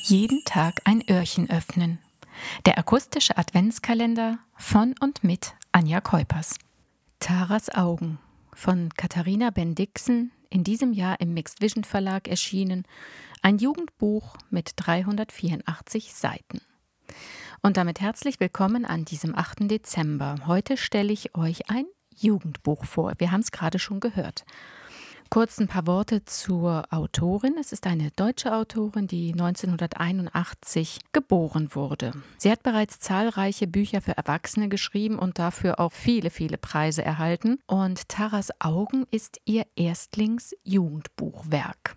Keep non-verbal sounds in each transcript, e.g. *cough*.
Jeden Tag ein Öhrchen öffnen. Der akustische Adventskalender von und mit Anja Keupers. Taras Augen von Katharina Bendixen, in diesem Jahr im Mixed Vision Verlag erschienen, ein Jugendbuch mit 384 Seiten. Und damit herzlich willkommen an diesem 8. Dezember. Heute stelle ich euch ein Jugendbuch vor. Wir haben es gerade schon gehört. Kurz ein paar Worte zur Autorin. Es ist eine deutsche Autorin, die 1981 geboren wurde. Sie hat bereits zahlreiche Bücher für Erwachsene geschrieben und dafür auch viele, viele Preise erhalten. Und Taras Augen ist ihr Erstlingsjugendbuchwerk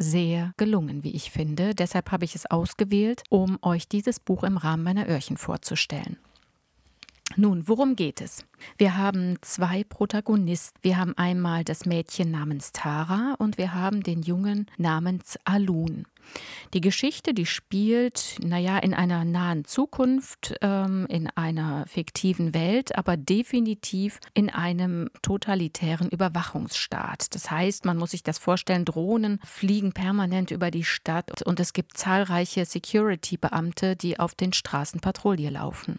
sehr gelungen, wie ich finde. Deshalb habe ich es ausgewählt, um euch dieses Buch im Rahmen meiner Öhrchen vorzustellen. Nun, worum geht es? Wir haben zwei Protagonisten. Wir haben einmal das Mädchen namens Tara und wir haben den Jungen namens Alun. Die Geschichte, die spielt, naja, in einer nahen Zukunft, ähm, in einer fiktiven Welt, aber definitiv in einem totalitären Überwachungsstaat. Das heißt, man muss sich das vorstellen, Drohnen fliegen permanent über die Stadt und es gibt zahlreiche Security-Beamte, die auf den Straßen Patrouille laufen.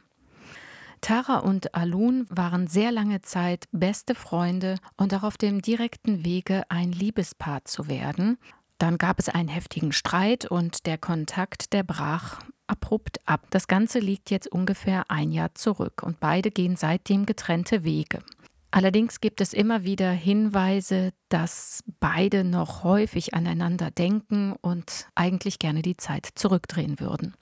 Tara und Alun waren sehr lange Zeit beste Freunde und auch auf dem direkten Wege ein Liebespaar zu werden. Dann gab es einen heftigen Streit und der Kontakt, der brach abrupt ab. Das Ganze liegt jetzt ungefähr ein Jahr zurück und beide gehen seitdem getrennte Wege. Allerdings gibt es immer wieder Hinweise, dass beide noch häufig aneinander denken und eigentlich gerne die Zeit zurückdrehen würden.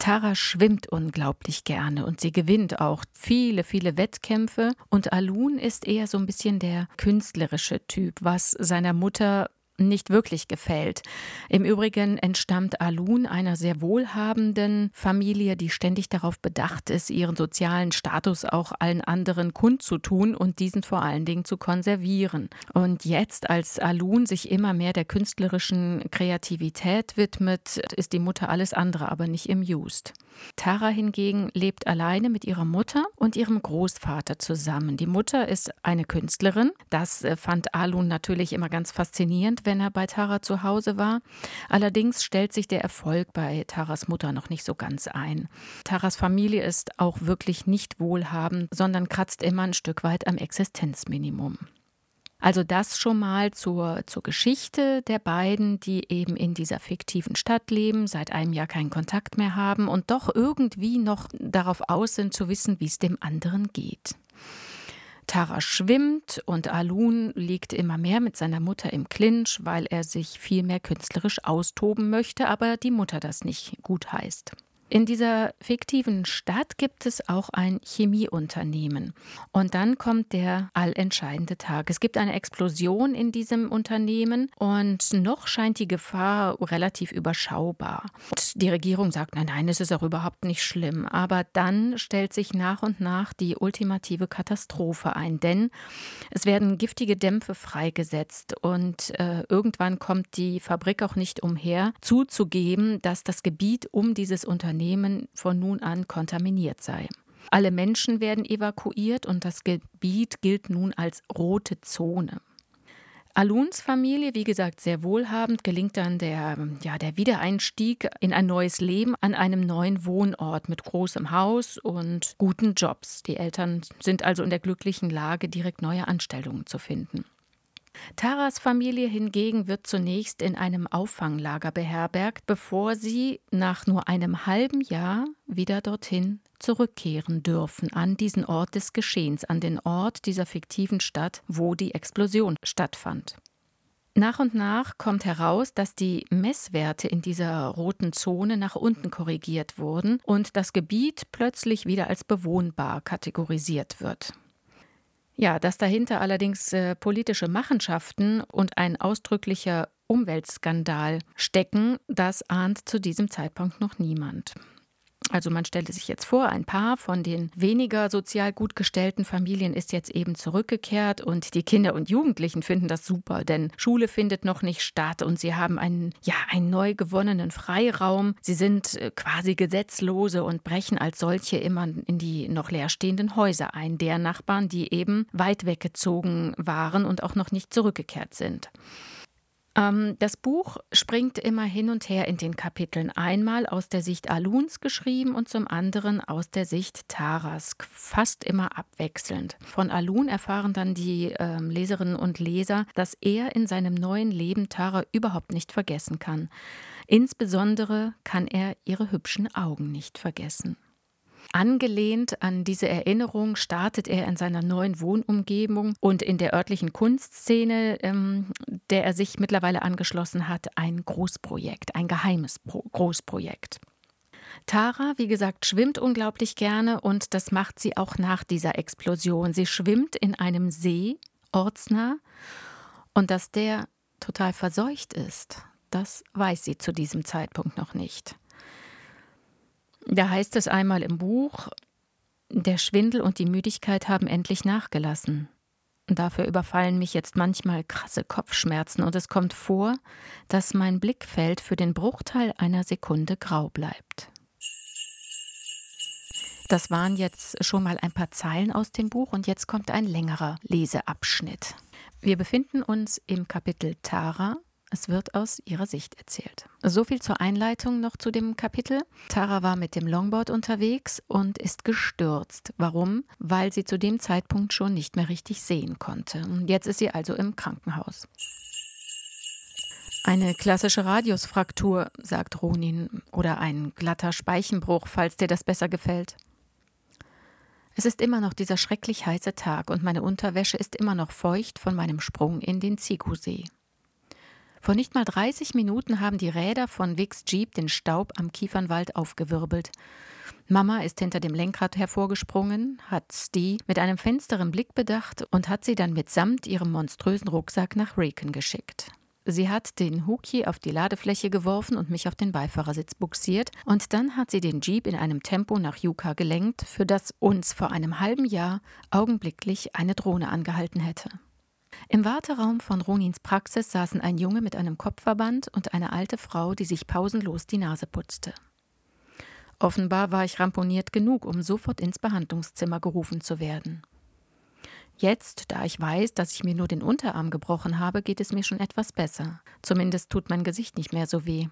Tara schwimmt unglaublich gerne und sie gewinnt auch viele, viele Wettkämpfe. Und Alun ist eher so ein bisschen der künstlerische Typ, was seiner Mutter nicht wirklich gefällt. Im Übrigen entstammt Alun einer sehr wohlhabenden Familie, die ständig darauf bedacht ist, ihren sozialen Status auch allen anderen kundzutun und diesen vor allen Dingen zu konservieren. Und jetzt, als Alun sich immer mehr der künstlerischen Kreativität widmet, ist die Mutter alles andere, aber nicht im Just. Tara hingegen lebt alleine mit ihrer Mutter und ihrem Großvater zusammen. Die Mutter ist eine Künstlerin. Das äh, fand Alun natürlich immer ganz faszinierend, wenn er bei Tara zu Hause war. Allerdings stellt sich der Erfolg bei Taras Mutter noch nicht so ganz ein. Taras Familie ist auch wirklich nicht wohlhabend, sondern kratzt immer ein Stück weit am Existenzminimum. Also das schon mal zur, zur Geschichte der beiden, die eben in dieser fiktiven Stadt leben, seit einem Jahr keinen Kontakt mehr haben und doch irgendwie noch darauf aus sind zu wissen, wie es dem anderen geht. Tara schwimmt und Alun liegt immer mehr mit seiner Mutter im Clinch, weil er sich viel mehr künstlerisch austoben möchte, aber die Mutter das nicht gut heißt. In dieser fiktiven Stadt gibt es auch ein Chemieunternehmen. Und dann kommt der allentscheidende Tag. Es gibt eine Explosion in diesem Unternehmen und noch scheint die Gefahr relativ überschaubar. Und die Regierung sagt, nein, nein, es ist auch überhaupt nicht schlimm. Aber dann stellt sich nach und nach die ultimative Katastrophe ein, denn es werden giftige Dämpfe freigesetzt und äh, irgendwann kommt die Fabrik auch nicht umher, zuzugeben, dass das Gebiet um dieses Unternehmen Unternehmen von nun an kontaminiert sei. Alle Menschen werden evakuiert und das Gebiet gilt nun als rote Zone. Aluns Familie, wie gesagt, sehr wohlhabend, gelingt dann der, ja, der Wiedereinstieg in ein neues Leben an einem neuen Wohnort mit großem Haus und guten Jobs. Die Eltern sind also in der glücklichen Lage, direkt neue Anstellungen zu finden. Taras Familie hingegen wird zunächst in einem Auffanglager beherbergt, bevor sie nach nur einem halben Jahr wieder dorthin zurückkehren dürfen, an diesen Ort des Geschehens, an den Ort dieser fiktiven Stadt, wo die Explosion stattfand. Nach und nach kommt heraus, dass die Messwerte in dieser roten Zone nach unten korrigiert wurden und das Gebiet plötzlich wieder als bewohnbar kategorisiert wird. Ja, dass dahinter allerdings äh, politische Machenschaften und ein ausdrücklicher Umweltskandal stecken, das ahnt zu diesem Zeitpunkt noch niemand. Also man stellte sich jetzt vor, ein Paar von den weniger sozial gut gestellten Familien ist jetzt eben zurückgekehrt und die Kinder und Jugendlichen finden das super, denn Schule findet noch nicht statt und sie haben einen, ja, einen neu gewonnenen Freiraum. Sie sind äh, quasi Gesetzlose und brechen als solche immer in die noch leerstehenden Häuser ein, der Nachbarn, die eben weit weggezogen waren und auch noch nicht zurückgekehrt sind. Ähm, das Buch springt immer hin und her in den Kapiteln. Einmal aus der Sicht Aluns geschrieben und zum anderen aus der Sicht Taras. Fast immer abwechselnd. Von Alun erfahren dann die äh, Leserinnen und Leser, dass er in seinem neuen Leben Tara überhaupt nicht vergessen kann. Insbesondere kann er ihre hübschen Augen nicht vergessen. Angelehnt an diese Erinnerung startet er in seiner neuen Wohnumgebung und in der örtlichen Kunstszene, ähm, der er sich mittlerweile angeschlossen hat, ein Großprojekt, ein geheimes Pro Großprojekt. Tara, wie gesagt, schwimmt unglaublich gerne und das macht sie auch nach dieser Explosion. Sie schwimmt in einem See, ortsnah, und dass der total verseucht ist, das weiß sie zu diesem Zeitpunkt noch nicht. Da heißt es einmal im Buch, der Schwindel und die Müdigkeit haben endlich nachgelassen. Dafür überfallen mich jetzt manchmal krasse Kopfschmerzen und es kommt vor, dass mein Blickfeld für den Bruchteil einer Sekunde grau bleibt. Das waren jetzt schon mal ein paar Zeilen aus dem Buch und jetzt kommt ein längerer Leseabschnitt. Wir befinden uns im Kapitel Tara es wird aus ihrer Sicht erzählt. So viel zur Einleitung noch zu dem Kapitel. Tara war mit dem Longboard unterwegs und ist gestürzt. Warum? Weil sie zu dem Zeitpunkt schon nicht mehr richtig sehen konnte. Jetzt ist sie also im Krankenhaus. Eine klassische Radiusfraktur, sagt Ronin, oder ein glatter Speichenbruch, falls dir das besser gefällt. Es ist immer noch dieser schrecklich heiße Tag und meine Unterwäsche ist immer noch feucht von meinem Sprung in den Zigu-See. Vor nicht mal 30 Minuten haben die Räder von Vicks Jeep den Staub am Kiefernwald aufgewirbelt. Mama ist hinter dem Lenkrad hervorgesprungen, hat Stee mit einem finsteren Blick bedacht und hat sie dann mitsamt ihrem monströsen Rucksack nach Riken geschickt. Sie hat den Huki auf die Ladefläche geworfen und mich auf den Beifahrersitz buxiert, und dann hat sie den Jeep in einem Tempo nach Yuka gelenkt, für das uns vor einem halben Jahr augenblicklich eine Drohne angehalten hätte. Im Warteraum von Ronins Praxis saßen ein Junge mit einem Kopfverband und eine alte Frau, die sich pausenlos die Nase putzte. Offenbar war ich ramponiert genug, um sofort ins Behandlungszimmer gerufen zu werden. Jetzt, da ich weiß, dass ich mir nur den Unterarm gebrochen habe, geht es mir schon etwas besser. Zumindest tut mein Gesicht nicht mehr so weh.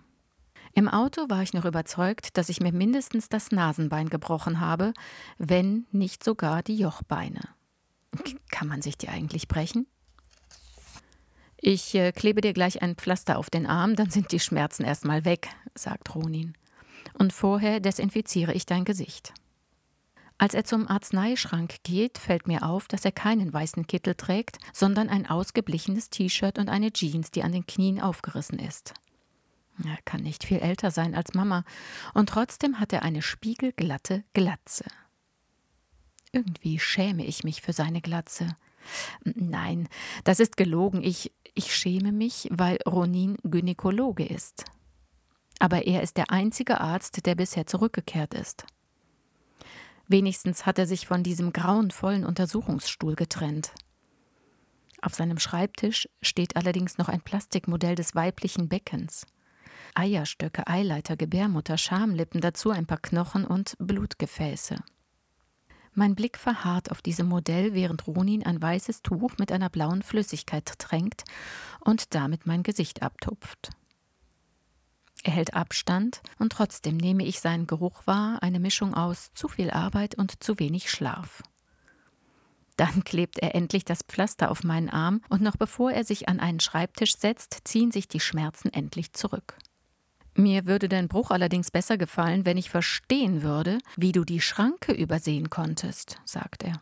Im Auto war ich noch überzeugt, dass ich mir mindestens das Nasenbein gebrochen habe, wenn nicht sogar die Jochbeine. Kann man sich die eigentlich brechen? Ich äh, klebe dir gleich ein Pflaster auf den Arm, dann sind die Schmerzen erstmal weg, sagt Ronin. Und vorher desinfiziere ich dein Gesicht. Als er zum Arzneischrank geht, fällt mir auf, dass er keinen weißen Kittel trägt, sondern ein ausgeblichenes T-Shirt und eine Jeans, die an den Knien aufgerissen ist. Er kann nicht viel älter sein als Mama, und trotzdem hat er eine spiegelglatte Glatze. Irgendwie schäme ich mich für seine Glatze. Nein, das ist gelogen. Ich, ich schäme mich, weil Ronin Gynäkologe ist. Aber er ist der einzige Arzt, der bisher zurückgekehrt ist. Wenigstens hat er sich von diesem grauenvollen Untersuchungsstuhl getrennt. Auf seinem Schreibtisch steht allerdings noch ein Plastikmodell des weiblichen Beckens. Eierstöcke, Eileiter, Gebärmutter, Schamlippen, dazu ein paar Knochen und Blutgefäße. Mein Blick verharrt auf diesem Modell, während Ronin ein weißes Tuch mit einer blauen Flüssigkeit tränkt und damit mein Gesicht abtupft. Er hält Abstand und trotzdem nehme ich seinen Geruch wahr, eine Mischung aus zu viel Arbeit und zu wenig Schlaf. Dann *laughs* klebt er endlich das Pflaster auf meinen Arm und noch bevor er sich an einen Schreibtisch setzt, ziehen sich die Schmerzen endlich zurück. Mir würde dein Bruch allerdings besser gefallen, wenn ich verstehen würde, wie du die Schranke übersehen konntest, sagt er.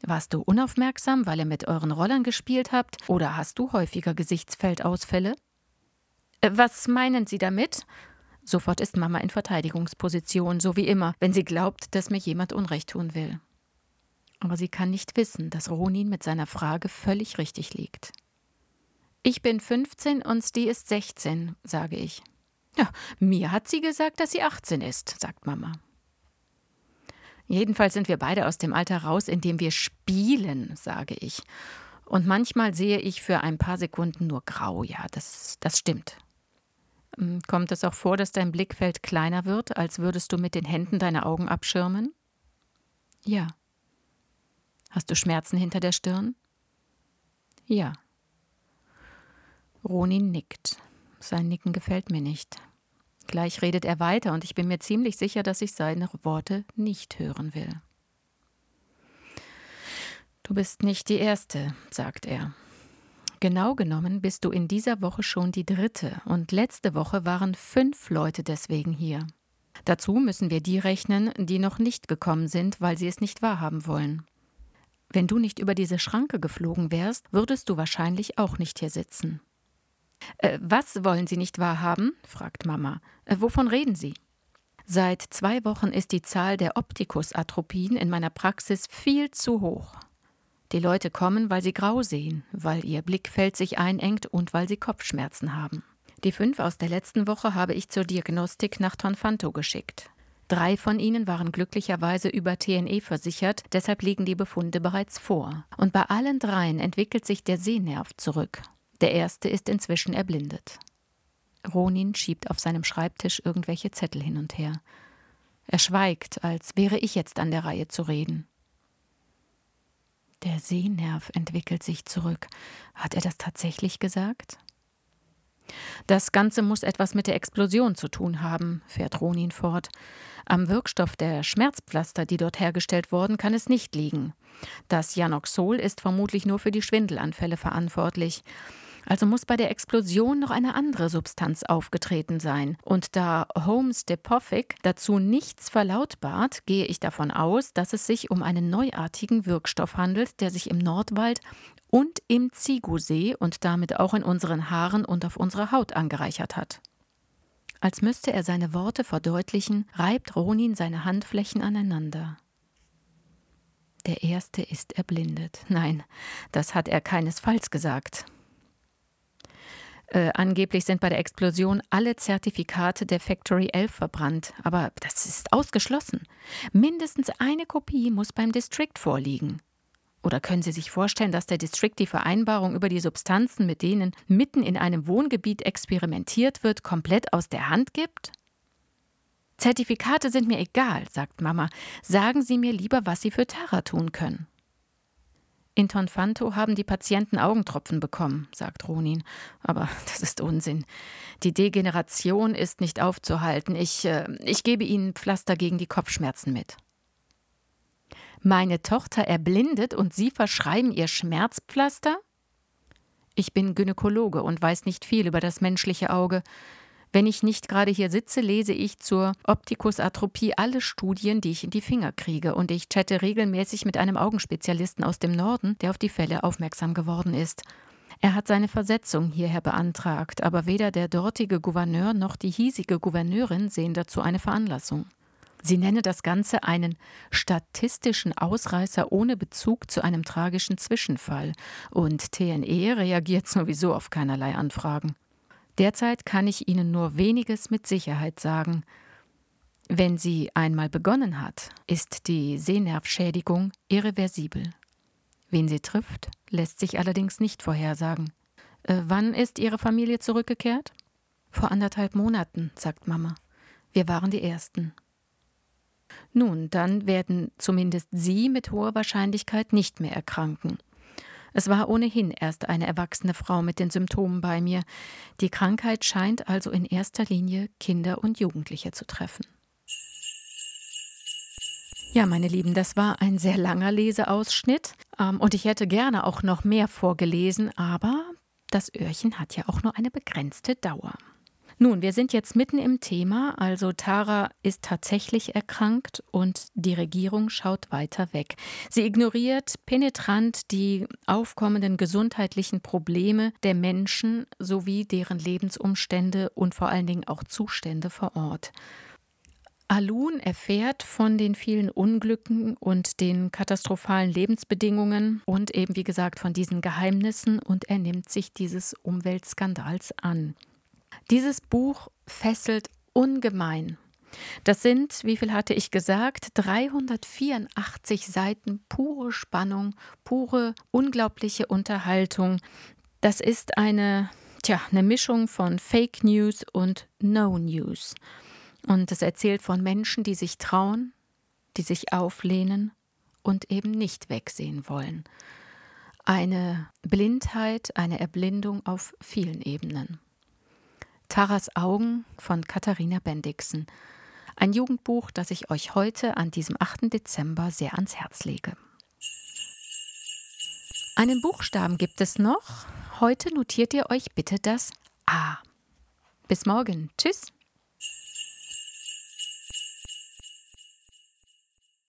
Warst du unaufmerksam, weil ihr mit euren Rollern gespielt habt, oder hast du häufiger Gesichtsfeldausfälle? Äh, was meinen Sie damit? Sofort ist Mama in Verteidigungsposition, so wie immer, wenn sie glaubt, dass mir jemand Unrecht tun will. Aber sie kann nicht wissen, dass Ronin mit seiner Frage völlig richtig liegt. Ich bin 15 und Sti ist 16, sage ich. Ja, mir hat sie gesagt, dass sie 18 ist, sagt Mama. Jedenfalls sind wir beide aus dem Alter raus, in dem wir spielen, sage ich. Und manchmal sehe ich für ein paar Sekunden nur grau, ja, das, das stimmt. Hm, kommt es auch vor, dass dein Blickfeld kleiner wird, als würdest du mit den Händen deine Augen abschirmen? Ja. Hast du Schmerzen hinter der Stirn? Ja. Ronin nickt. Sein Nicken gefällt mir nicht. Gleich redet er weiter und ich bin mir ziemlich sicher, dass ich seine Worte nicht hören will. Du bist nicht die Erste, sagt er. Genau genommen bist du in dieser Woche schon die dritte und letzte Woche waren fünf Leute deswegen hier. Dazu müssen wir die rechnen, die noch nicht gekommen sind, weil sie es nicht wahrhaben wollen. Wenn du nicht über diese Schranke geflogen wärst, würdest du wahrscheinlich auch nicht hier sitzen. Äh, was wollen Sie nicht wahrhaben? fragt Mama. Äh, wovon reden Sie? Seit zwei Wochen ist die Zahl der Optikusatropien in meiner Praxis viel zu hoch. Die Leute kommen, weil sie grau sehen, weil ihr Blickfeld sich einengt und weil sie Kopfschmerzen haben. Die fünf aus der letzten Woche habe ich zur Diagnostik nach Tonfanto geschickt. Drei von ihnen waren glücklicherweise über TNE versichert, deshalb liegen die Befunde bereits vor. Und bei allen dreien entwickelt sich der Sehnerv zurück. Der erste ist inzwischen erblindet. Ronin schiebt auf seinem Schreibtisch irgendwelche Zettel hin und her. Er schweigt, als wäre ich jetzt an der Reihe zu reden. Der Sehnerv entwickelt sich zurück. Hat er das tatsächlich gesagt? Das Ganze muss etwas mit der Explosion zu tun haben, fährt Ronin fort. Am Wirkstoff der Schmerzpflaster, die dort hergestellt wurden, kann es nicht liegen. Das Janoxol ist vermutlich nur für die Schwindelanfälle verantwortlich. Also muss bei der Explosion noch eine andere Substanz aufgetreten sein. Und da Holmes Depofic dazu nichts verlautbart, gehe ich davon aus, dass es sich um einen neuartigen Wirkstoff handelt, der sich im Nordwald und im Zigusee und damit auch in unseren Haaren und auf unserer Haut angereichert hat. Als müsste er seine Worte verdeutlichen, reibt Ronin seine Handflächen aneinander. Der erste ist erblindet. Nein, das hat er keinesfalls gesagt. Äh, angeblich sind bei der Explosion alle Zertifikate der Factory 11 verbrannt, aber das ist ausgeschlossen. Mindestens eine Kopie muss beim District vorliegen. Oder können Sie sich vorstellen, dass der District die Vereinbarung über die Substanzen, mit denen mitten in einem Wohngebiet experimentiert wird, komplett aus der Hand gibt? Zertifikate sind mir egal, sagt Mama. Sagen Sie mir lieber, was Sie für Tara tun können. In Tonfanto haben die Patienten Augentropfen bekommen, sagt Ronin. Aber *laughs* das ist Unsinn. Die Degeneration ist nicht aufzuhalten. Ich, äh, ich gebe Ihnen Pflaster gegen die Kopfschmerzen mit. Meine Tochter erblindet und Sie verschreiben ihr Schmerzpflaster? Ich bin Gynäkologe und weiß nicht viel über das menschliche Auge. Wenn ich nicht gerade hier sitze, lese ich zur Optikusatropie alle Studien, die ich in die Finger kriege, und ich chatte regelmäßig mit einem Augenspezialisten aus dem Norden, der auf die Fälle aufmerksam geworden ist. Er hat seine Versetzung hierher beantragt, aber weder der dortige Gouverneur noch die hiesige Gouverneurin sehen dazu eine Veranlassung. Sie nenne das Ganze einen statistischen Ausreißer ohne Bezug zu einem tragischen Zwischenfall, und TNE reagiert sowieso auf keinerlei Anfragen. Derzeit kann ich Ihnen nur weniges mit Sicherheit sagen. Wenn sie einmal begonnen hat, ist die Sehnervschädigung irreversibel. Wen sie trifft, lässt sich allerdings nicht vorhersagen. Äh, wann ist Ihre Familie zurückgekehrt? Vor anderthalb Monaten, sagt Mama. Wir waren die Ersten. Nun, dann werden zumindest Sie mit hoher Wahrscheinlichkeit nicht mehr erkranken. Es war ohnehin erst eine erwachsene Frau mit den Symptomen bei mir. Die Krankheit scheint also in erster Linie Kinder und Jugendliche zu treffen. Ja, meine Lieben, das war ein sehr langer Leseausschnitt ähm, und ich hätte gerne auch noch mehr vorgelesen, aber das Öhrchen hat ja auch nur eine begrenzte Dauer. Nun, wir sind jetzt mitten im Thema, also Tara ist tatsächlich erkrankt und die Regierung schaut weiter weg. Sie ignoriert penetrant die aufkommenden gesundheitlichen Probleme der Menschen sowie deren Lebensumstände und vor allen Dingen auch Zustände vor Ort. Alun erfährt von den vielen Unglücken und den katastrophalen Lebensbedingungen und eben, wie gesagt, von diesen Geheimnissen und er nimmt sich dieses Umweltskandals an. Dieses Buch fesselt ungemein. Das sind, wie viel hatte ich gesagt, 384 Seiten pure Spannung, pure unglaubliche Unterhaltung. Das ist eine, tja, eine Mischung von Fake News und No News. Und es erzählt von Menschen, die sich trauen, die sich auflehnen und eben nicht wegsehen wollen. Eine Blindheit, eine Erblindung auf vielen Ebenen. Taras Augen von Katharina Bendixen. Ein Jugendbuch, das ich euch heute an diesem 8. Dezember sehr ans Herz lege. Einen Buchstaben gibt es noch. Heute notiert ihr euch bitte das A. Bis morgen. Tschüss.